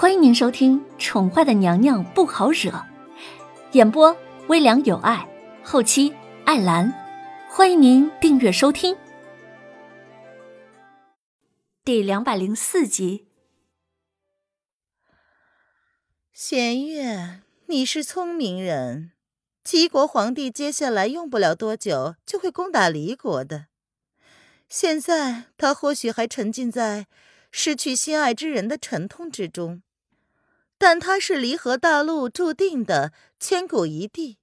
欢迎您收听《宠坏的娘娘不好惹》，演播微凉有爱，后期艾兰。欢迎您订阅收听。第两百零四集。弦月，你是聪明人，齐国皇帝接下来用不了多久就会攻打离国的。现在他或许还沉浸在失去心爱之人的沉痛之中。但他是离合大陆注定的千古一帝，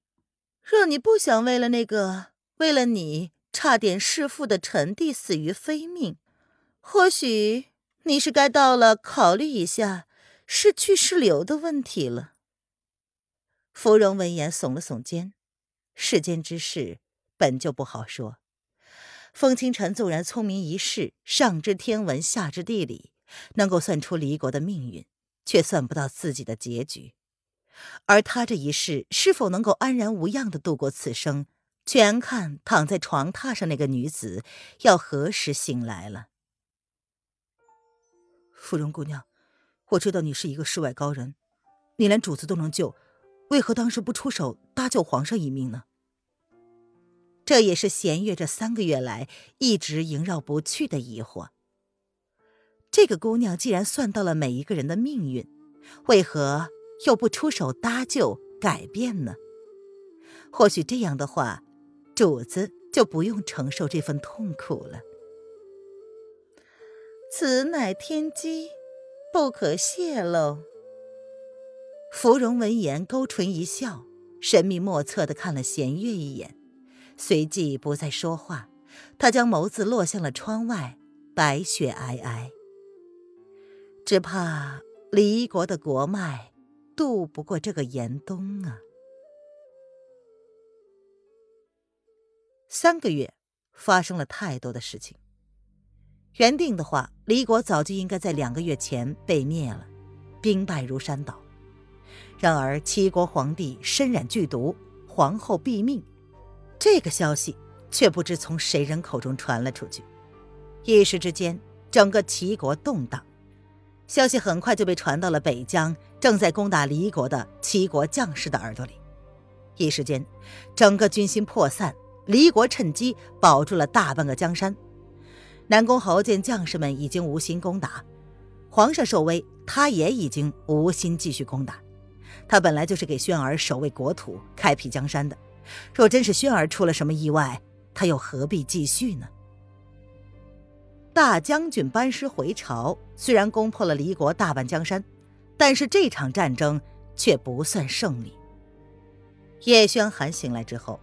若你不想为了那个为了你差点弑父的臣弟死于非命，或许你是该到了考虑一下是去是留的问题了。芙蓉闻言耸了耸肩，世间之事本就不好说。风清晨纵然聪明一世，上知天文，下知地理，能够算出离国的命运。却算不到自己的结局，而他这一世是否能够安然无恙的度过此生，全看躺在床榻上那个女子要何时醒来了。芙蓉姑娘，我知道你是一个世外高人，你连主子都能救，为何当时不出手搭救皇上一命呢？这也是弦月这三个月来一直萦绕不去的疑惑。这个姑娘既然算到了每一个人的命运，为何又不出手搭救改变呢？或许这样的话，主子就不用承受这份痛苦了。此乃天机，不可泄露。芙蓉闻言勾唇一笑，神秘莫测的看了弦月一眼，随即不再说话。他将眸子落向了窗外，白雪皑皑。只怕离国的国脉渡不过这个严冬啊！三个月发生了太多的事情。原定的话，离国早就应该在两个月前被灭了，兵败如山倒。然而齐国皇帝身染剧毒，皇后毙命，这个消息却不知从谁人口中传了出去，一时之间，整个齐国动荡。消息很快就被传到了北疆正在攻打离国的齐国将士的耳朵里，一时间，整个军心破散。离国趁机保住了大半个江山。南宫侯见将士们已经无心攻打，皇上受威，他也已经无心继续攻打。他本来就是给轩儿守卫国土、开辟江山的，若真是轩儿出了什么意外，他又何必继续呢？大将军班师回朝，虽然攻破了离国大半江山，但是这场战争却不算胜利。叶宣寒醒来之后，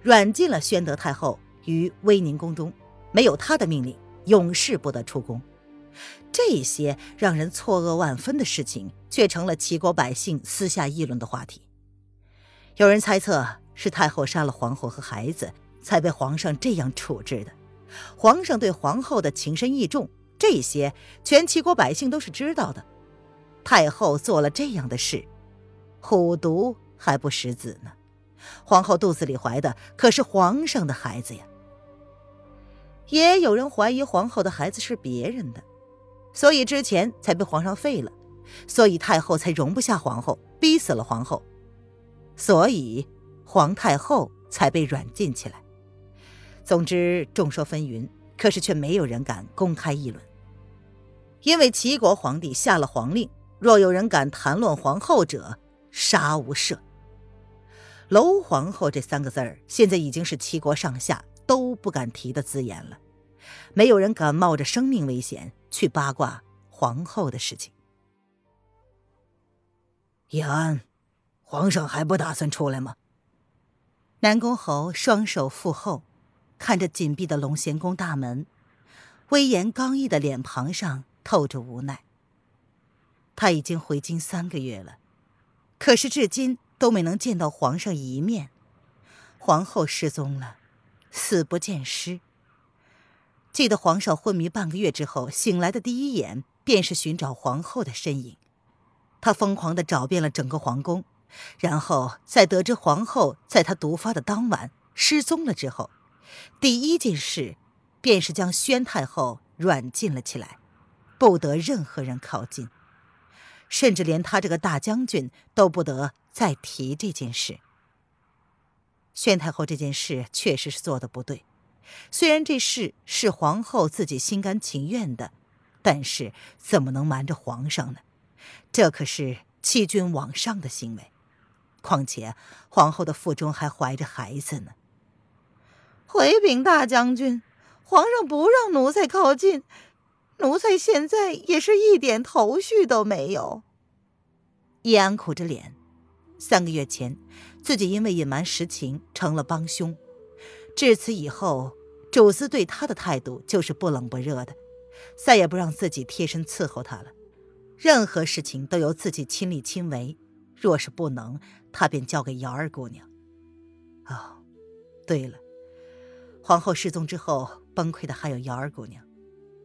软禁了宣德太后于威宁宫中，没有他的命令，永世不得出宫。这些让人错愕万分的事情，却成了齐国百姓私下议论的话题。有人猜测是太后杀了皇后和孩子，才被皇上这样处置的。皇上对皇后的情深意重，这些全齐国百姓都是知道的。太后做了这样的事，虎毒还不食子呢。皇后肚子里怀的可是皇上的孩子呀。也有人怀疑皇后的孩子是别人的，所以之前才被皇上废了，所以太后才容不下皇后，逼死了皇后，所以皇太后才被软禁起来。总之，众说纷纭，可是却没有人敢公开议论，因为齐国皇帝下了皇令，若有人敢谈论皇后者，杀无赦。楼皇后这三个字儿，现在已经是齐国上下都不敢提的字眼了，没有人敢冒着生命危险去八卦皇后的事情。叶安，皇上还不打算出来吗？南宫侯双手负后。看着紧闭的龙贤宫大门，威严刚毅的脸庞上透着无奈。他已经回京三个月了，可是至今都没能见到皇上一面。皇后失踪了，死不见尸。记得皇上昏迷半个月之后醒来的第一眼，便是寻找皇后的身影。他疯狂地找遍了整个皇宫，然后在得知皇后在他毒发的当晚失踪了之后。第一件事，便是将宣太后软禁了起来，不得任何人靠近。甚至连他这个大将军都不得再提这件事。宣太后这件事确实是做的不对，虽然这事是皇后自己心甘情愿的，但是怎么能瞒着皇上呢？这可是欺君罔上的行为。况且皇后的腹中还怀着孩子呢。回禀大将军，皇上不让奴才靠近，奴才现在也是一点头绪都没有。叶安苦着脸，三个月前自己因为隐瞒实情成了帮凶，至此以后，主子对他的态度就是不冷不热的，再也不让自己贴身伺候他了，任何事情都由自己亲力亲为，若是不能。他便交给瑶儿姑娘。哦，对了，皇后失踪之后，崩溃的还有瑶儿姑娘。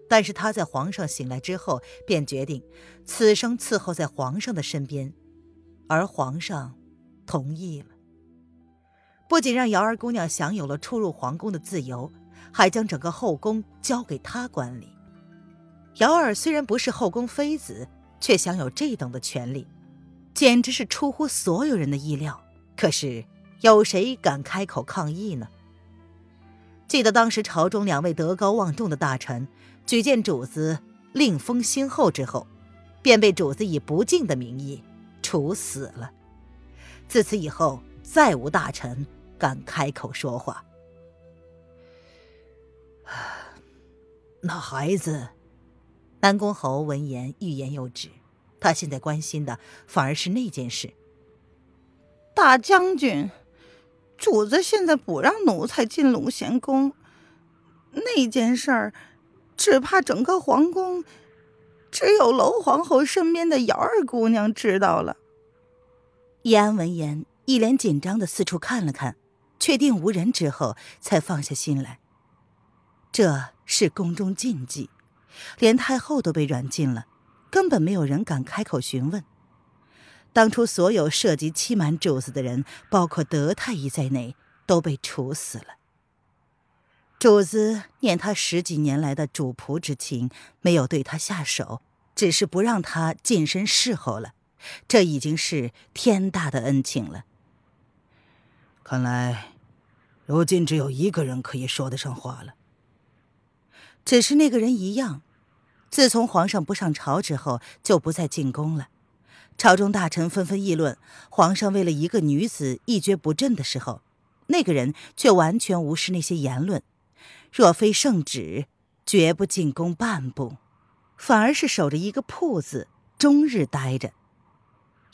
但是她在皇上醒来之后，便决定此生伺候在皇上的身边，而皇上同意了。不仅让瑶儿姑娘享有了出入皇宫的自由，还将整个后宫交给她管理。瑶儿虽然不是后宫妃子，却享有这等的权利。简直是出乎所有人的意料，可是有谁敢开口抗议呢？记得当时朝中两位德高望重的大臣举荐主子令封新后之后，便被主子以不敬的名义处死了。自此以后，再无大臣敢开口说话。那孩子，南宫侯闻言欲言又止。他现在关心的反而是那件事。大将军，主子现在不让奴才进龙贤宫，那件事儿，只怕整个皇宫只有娄皇后身边的瑶儿姑娘知道了。易安闻言，一脸紧张的四处看了看，确定无人之后，才放下心来。这是宫中禁忌，连太后都被软禁了。根本没有人敢开口询问。当初所有涉及欺瞒主子的人，包括德太医在内，都被处死了。主子念他十几年来的主仆之情，没有对他下手，只是不让他近身侍候了，这已经是天大的恩情了。看来，如今只有一个人可以说得上话了。只是那个人一样。自从皇上不上朝之后，就不再进宫了。朝中大臣纷纷议论，皇上为了一个女子一蹶不振的时候，那个人却完全无视那些言论。若非圣旨，绝不进宫半步，反而是守着一个铺子，终日待着。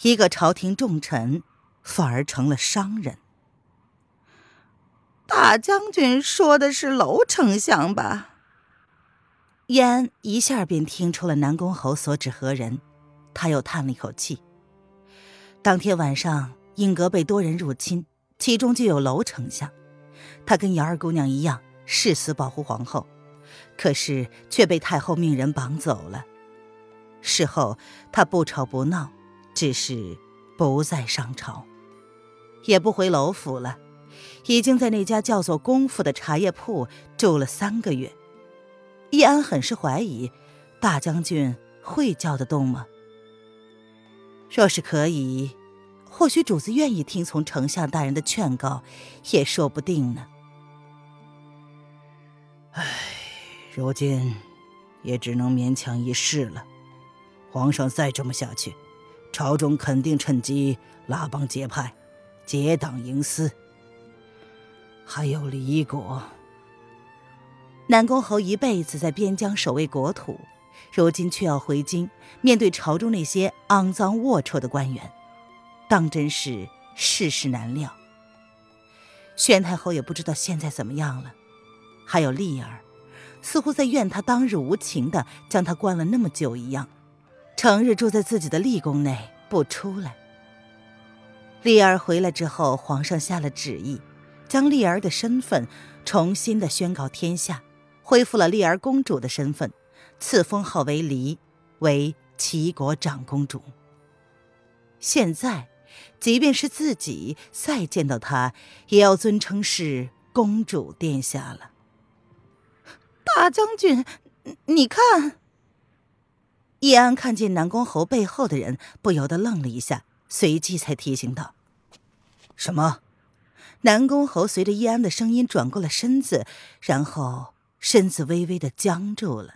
一个朝廷重臣，反而成了商人。大将军说的是娄丞相吧？燕一下便听出了南宫侯所指何人，他又叹了一口气。当天晚上，英阁被多人入侵，其中就有娄丞相。他跟姚二姑娘一样，誓死保护皇后，可是却被太后命人绑走了。事后，他不吵不闹，只是不再上朝，也不回楼府了，已经在那家叫做“功夫”的茶叶铺住了三个月。易安很是怀疑，大将军会叫得动吗？若是可以，或许主子愿意听从丞相大人的劝告，也说不定呢。唉，如今也只能勉强一试了。皇上再这么下去，朝中肯定趁机拉帮结派，结党营私。还有李国。南宫侯一辈子在边疆守卫国土，如今却要回京面对朝中那些肮脏龌龊的官员，当真是世事难料。宣太后也不知道现在怎么样了，还有丽儿，似乎在怨他当日无情的将她关了那么久一样，成日住在自己的丽宫内不出来。丽儿回来之后，皇上下了旨意，将丽儿的身份重新的宣告天下。恢复了丽儿公主的身份，赐封号为黎，为齐国长公主。现在，即便是自己再见到她，也要尊称是公主殿下了。大将军，你看。易安看见南宫侯背后的人，不由得愣了一下，随即才提醒道：“什么？”南宫侯随着易安的声音转过了身子，然后身子微微的僵住了。